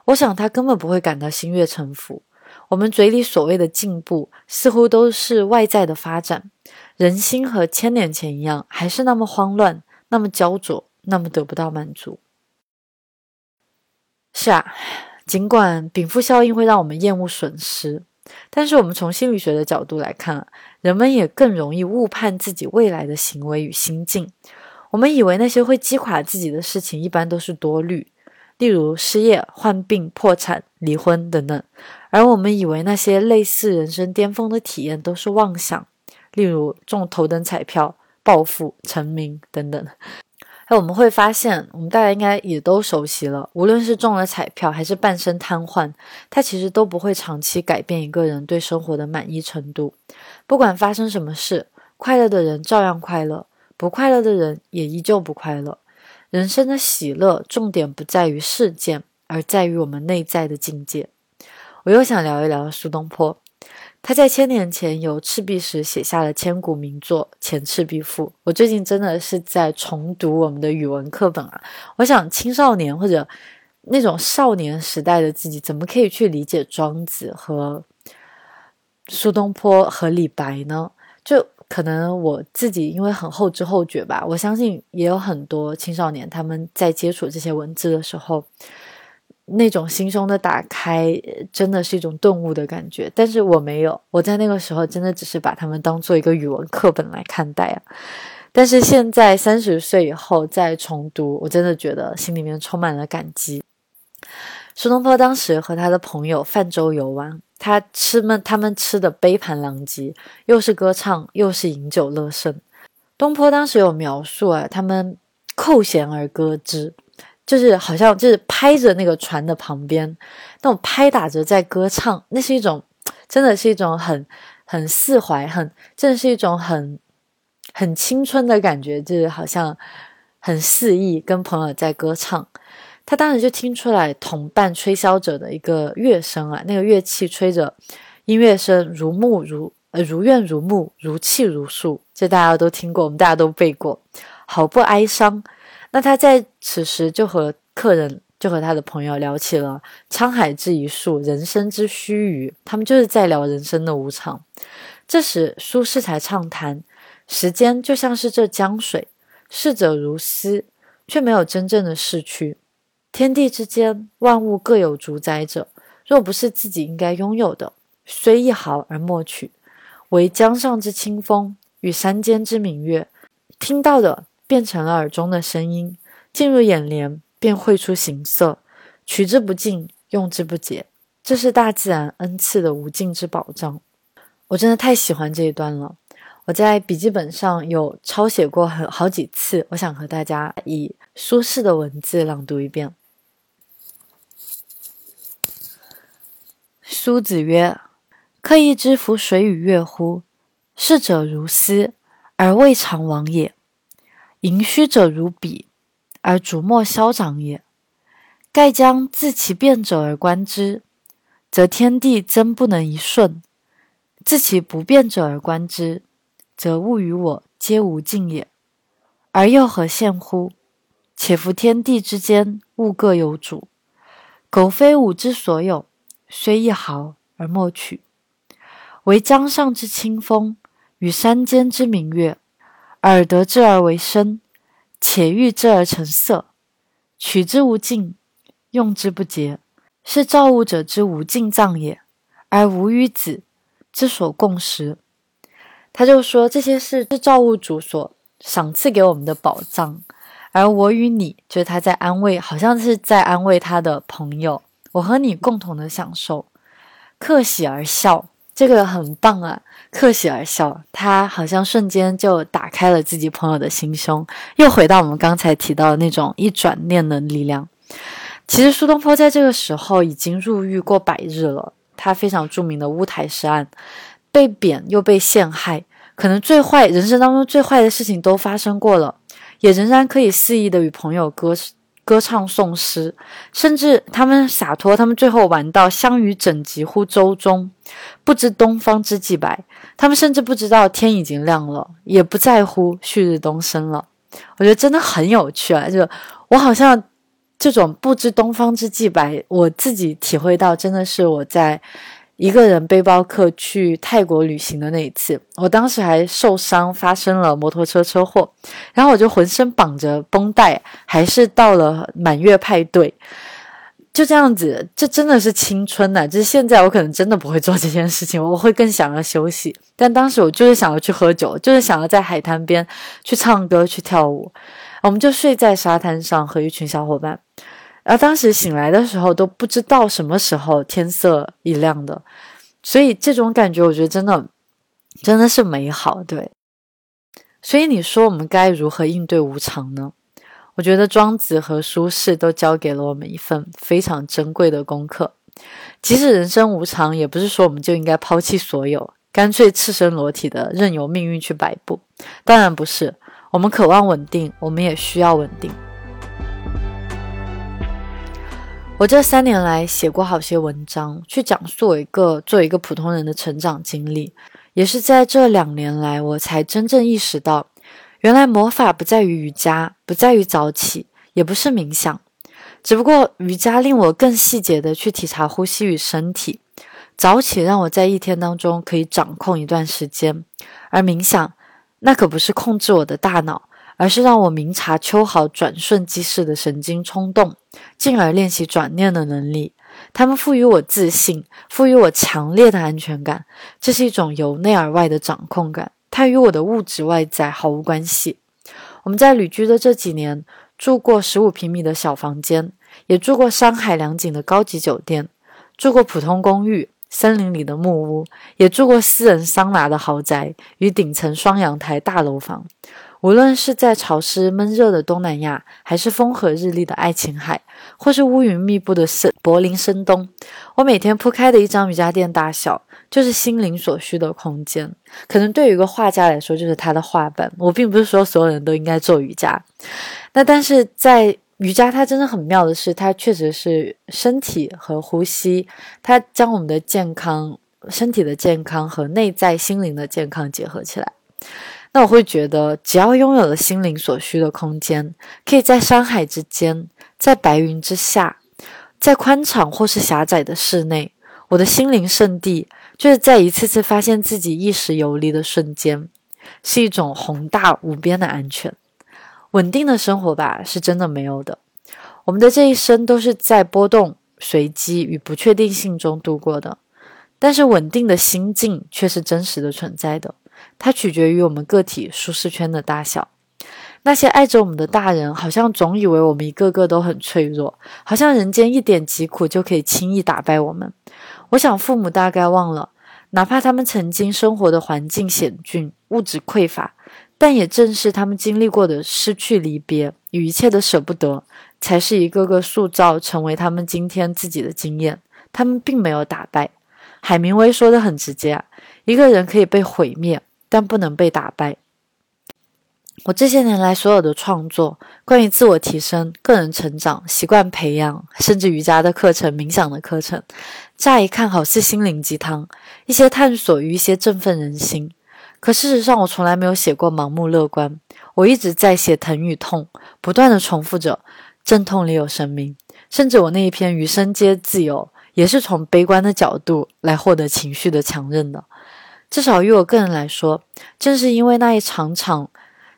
我想他根本不会感到心悦诚服。我们嘴里所谓的进步，似乎都是外在的发展，人心和千年前一样，还是那么慌乱、那么焦灼、那么得不到满足。是啊，尽管禀赋效应会让我们厌恶损失。但是我们从心理学的角度来看，人们也更容易误判自己未来的行为与心境。我们以为那些会击垮自己的事情，一般都是多虑，例如失业、患病、破产、离婚等等；而我们以为那些类似人生巅峰的体验都是妄想，例如中头等彩票、暴富、成名等等。那我们会发现，我们大家应该也都熟悉了。无论是中了彩票，还是半身瘫痪，它其实都不会长期改变一个人对生活的满意程度。不管发生什么事，快乐的人照样快乐，不快乐的人也依旧不快乐。人生的喜乐，重点不在于事件，而在于我们内在的境界。我又想聊一聊苏东坡。他在千年前由赤壁时写下了千古名作《前赤壁赋》。我最近真的是在重读我们的语文课本啊！我想青少年或者那种少年时代的自己，怎么可以去理解庄子和苏东坡和李白呢？就可能我自己因为很后知后觉吧。我相信也有很多青少年他们在接触这些文字的时候。那种心胸的打开，真的是一种顿悟的感觉。但是我没有，我在那个时候真的只是把他们当做一个语文课本来看待啊。但是现在三十岁以后再重读，我真的觉得心里面充满了感激。苏东坡当时和他的朋友泛舟游玩，他吃们他们吃的杯盘狼藉，又是歌唱又是饮酒乐甚。东坡当时有描述啊，他们扣舷而歌之。就是好像就是拍着那个船的旁边，那种拍打着在歌唱，那是一种，真的是一种很很释怀，很真的是一种很很青春的感觉，就是好像很肆意跟朋友在歌唱。他当时就听出来同伴吹箫者的一个乐声啊，那个乐器吹着音乐声如沐如呃如怨如沐，如泣如诉，这大家都听过，我们大家都背过，好不哀伤。那他在此时就和客人，就和他的朋友聊起了沧海之一粟，人生之须臾。他们就是在聊人生的无常。这时苏轼才畅谈：时间就像是这江水，逝者如斯，却没有真正的逝去。天地之间，万物各有主宰者，若不是自己应该拥有的，虽一毫而莫取。唯江上之清风与山间之明月。听到的变成了耳中的声音，进入眼帘便绘出形色，取之不尽，用之不竭。这是大自然恩赐的无尽之宝藏。我真的太喜欢这一段了，我在笔记本上有抄写过很好几次。我想和大家以苏轼的文字朗读一遍。苏子曰：“客亦知夫水与月乎？逝者如斯，而未尝往也；盈虚者如彼，而逐末消长也。盖将自其变者而观之，则天地曾不能一瞬。”自其不变者而观之，则物与我皆无尽也。而又何羡乎？且夫天地之间，物各有主。苟非吾之所有，虽一毫而莫取。惟江上之清风，与山间之明月，耳得之而为声，且欲之而成色，取之无尽，用之不竭，是造物者之无尽藏也，而吾与子。之所共识，他就说这些是是造物主所赏赐给我们的宝藏，而我与你就是他在安慰，好像是在安慰他的朋友。我和你共同的享受，客喜而笑，这个很棒啊！客喜而笑，他好像瞬间就打开了自己朋友的心胸，又回到我们刚才提到的那种一转念的力量。其实苏东坡在这个时候已经入狱过百日了。他非常著名的乌台诗案，被贬又被陷害，可能最坏人生当中最坏的事情都发生过了，也仍然可以肆意的与朋友歌歌唱颂诗，甚至他们洒脱，他们最后玩到相与枕藉乎舟中，不知东方之既白，他们甚至不知道天已经亮了，也不在乎旭日东升了。我觉得真的很有趣啊，就我好像。这种不知东方之既白，我自己体会到，真的是我在一个人背包客去泰国旅行的那一次。我当时还受伤，发生了摩托车车祸，然后我就浑身绑着绷带，还是到了满月派对。就这样子，这真的是青春呐！就是现在，我可能真的不会做这件事情，我会更想要休息。但当时我就是想要去喝酒，就是想要在海滩边去唱歌、去跳舞。我们就睡在沙滩上，和一群小伙伴。然后当时醒来的时候都不知道什么时候天色一亮的，所以这种感觉我觉得真的真的是美好。对，所以你说我们该如何应对无常呢？我觉得庄子和苏轼都教给了我们一份非常珍贵的功课。即使人生无常，也不是说我们就应该抛弃所有，干脆赤身裸体的任由命运去摆布。当然不是，我们渴望稳定，我们也需要稳定。我这三年来写过好些文章，去讲述我一个作为一个普通人的成长经历，也是在这两年来，我才真正意识到，原来魔法不在于瑜伽，不在于早起，也不是冥想，只不过瑜伽令我更细节的去体察呼吸与身体，早起让我在一天当中可以掌控一段时间，而冥想，那可不是控制我的大脑。而是让我明察秋毫、转瞬即逝的神经冲动，进而练习转念的能力。他们赋予我自信，赋予我强烈的安全感。这是一种由内而外的掌控感，它与我的物质外在毫无关系。我们在旅居的这几年，住过十五平米的小房间，也住过山海两景的高级酒店，住过普通公寓、森林里的木屋，也住过私人桑拿的豪宅与顶层双阳台大楼房。无论是在潮湿闷热的东南亚，还是风和日丽的爱琴海，或是乌云密布的深柏林深冬，我每天铺开的一张瑜伽垫大小，就是心灵所需的空间。可能对于一个画家来说，就是他的画板。我并不是说所有人都应该做瑜伽，那但是在瑜伽，它真的很妙的是，它确实是身体和呼吸，它将我们的健康、身体的健康和内在心灵的健康结合起来。那我会觉得，只要拥有了心灵所需的空间，可以在山海之间，在白云之下，在宽敞或是狭窄的室内，我的心灵圣地就是在一次次发现自己意识游离的瞬间，是一种宏大无边的安全。稳定的生活吧，是真的没有的。我们的这一生都是在波动、随机与不确定性中度过的，但是稳定的心境却是真实的存在的。它取决于我们个体舒适圈的大小。那些爱着我们的大人，好像总以为我们一个个都很脆弱，好像人间一点疾苦就可以轻易打败我们。我想父母大概忘了，哪怕他们曾经生活的环境险峻，物质匮乏，但也正是他们经历过的失去、离别与一切的舍不得，才是一个个塑造成为他们今天自己的经验。他们并没有打败。海明威说的很直接啊，一个人可以被毁灭，但不能被打败。我这些年来所有的创作，关于自我提升、个人成长、习惯培养，甚至瑜伽的课程、冥想的课程，乍一看好似心灵鸡汤，一些探索与一些振奋人心。可事实上，我从来没有写过盲目乐观，我一直在写疼与痛，不断的重复着“阵痛里有生命”。甚至我那一篇“余生皆自由”，也是从悲观的角度来获得情绪的强韧的。至少于我个人来说，正是因为那一场场。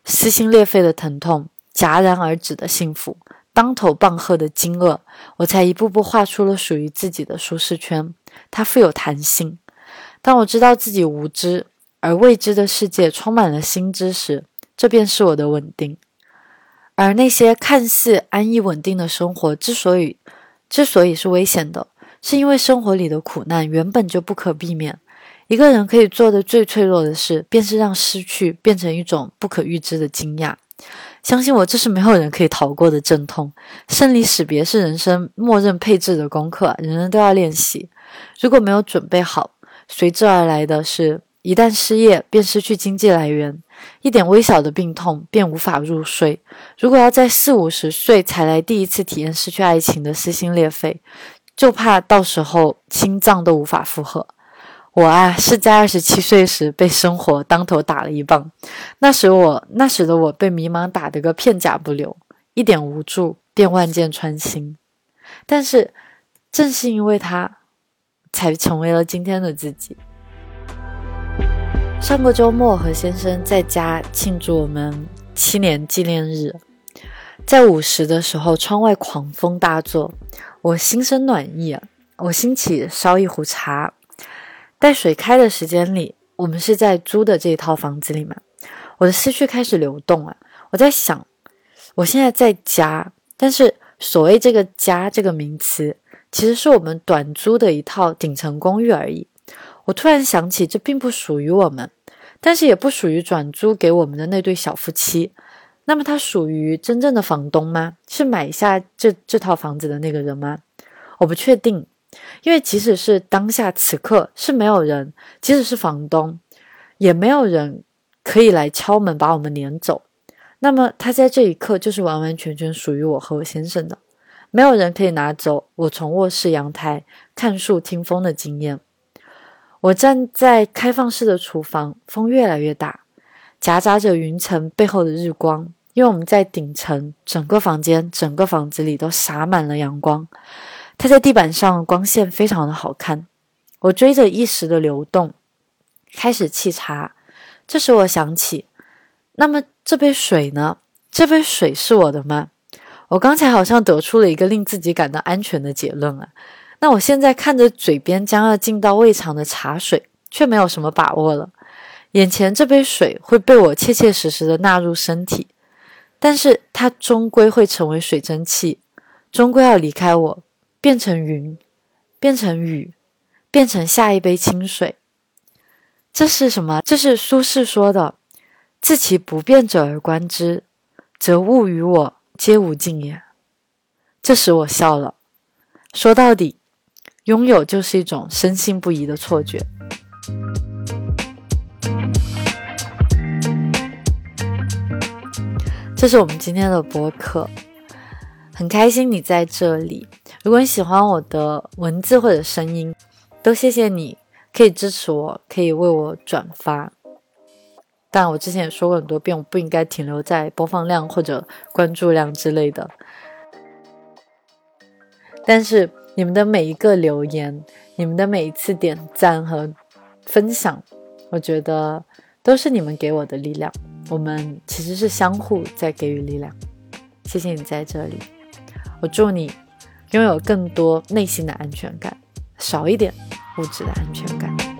撕心裂肺的疼痛，戛然而止的幸福，当头棒喝的惊愕，我才一步步画出了属于自己的舒适圈。它富有弹性。当我知道自己无知，而未知的世界充满了新知时，这便是我的稳定。而那些看似安逸稳定的生活，之所以之所以是危险的，是因为生活里的苦难原本就不可避免。一个人可以做的最脆弱的事，便是让失去变成一种不可预知的惊讶。相信我，这是没有人可以逃过的阵痛。生离死别是人生默认配置的功课，人人都要练习。如果没有准备好，随之而来的是，一旦失业便失去经济来源，一点微小的病痛便无法入睡。如果要在四五十岁才来第一次体验失去爱情的撕心裂肺，就怕到时候心脏都无法负荷。我啊，是在二十七岁时被生活当头打了一棒。那时我，那时的我被迷茫打得个片甲不留，一点无助便万箭穿心。但是，正是因为他，才成为了今天的自己。上个周末和先生在家庆祝我们七年纪念日，在午时的时候，窗外狂风大作，我心生暖意，我兴起烧一壶茶。在水开的时间里，我们是在租的这一套房子里嘛？我的思绪开始流动啊！我在想，我现在在家，但是所谓这个“家”这个名词，其实是我们短租的一套顶层公寓而已。我突然想起，这并不属于我们，但是也不属于转租给我们的那对小夫妻。那么，它属于真正的房东吗？是买下这这套房子的那个人吗？我不确定。因为即使是当下此刻是没有人，即使是房东，也没有人可以来敲门把我们撵走。那么他在这一刻就是完完全全属于我和我先生的，没有人可以拿走我从卧室阳台看树听风的经验。我站在开放式的厨房，风越来越大，夹杂着云层背后的日光，因为我们在顶层，整个房间、整个房子里都洒满了阳光。它在地板上，光线非常的好看。我追着意识的流动，开始沏茶。这时我想起，那么这杯水呢？这杯水是我的吗？我刚才好像得出了一个令自己感到安全的结论啊。那我现在看着嘴边将要进到胃肠的茶水，却没有什么把握了。眼前这杯水会被我切切实实的纳入身体，但是它终归会成为水蒸气，终归要离开我。变成云，变成雨，变成下一杯清水。这是什么？这是苏轼说的：“自其不变者而观之，则物与我皆无尽也。”这使我笑了。说到底，拥有就是一种深信不疑的错觉。这是我们今天的播客，很开心你在这里。如果你喜欢我的文字或者声音，都谢谢你，可以支持我，可以为我转发。但我之前也说过很多遍，我不应该停留在播放量或者关注量之类的。但是你们的每一个留言，你们的每一次点赞和分享，我觉得都是你们给我的力量。我们其实是相互在给予力量。谢谢你在这里，我祝你。拥有更多内心的安全感，少一点物质的安全感。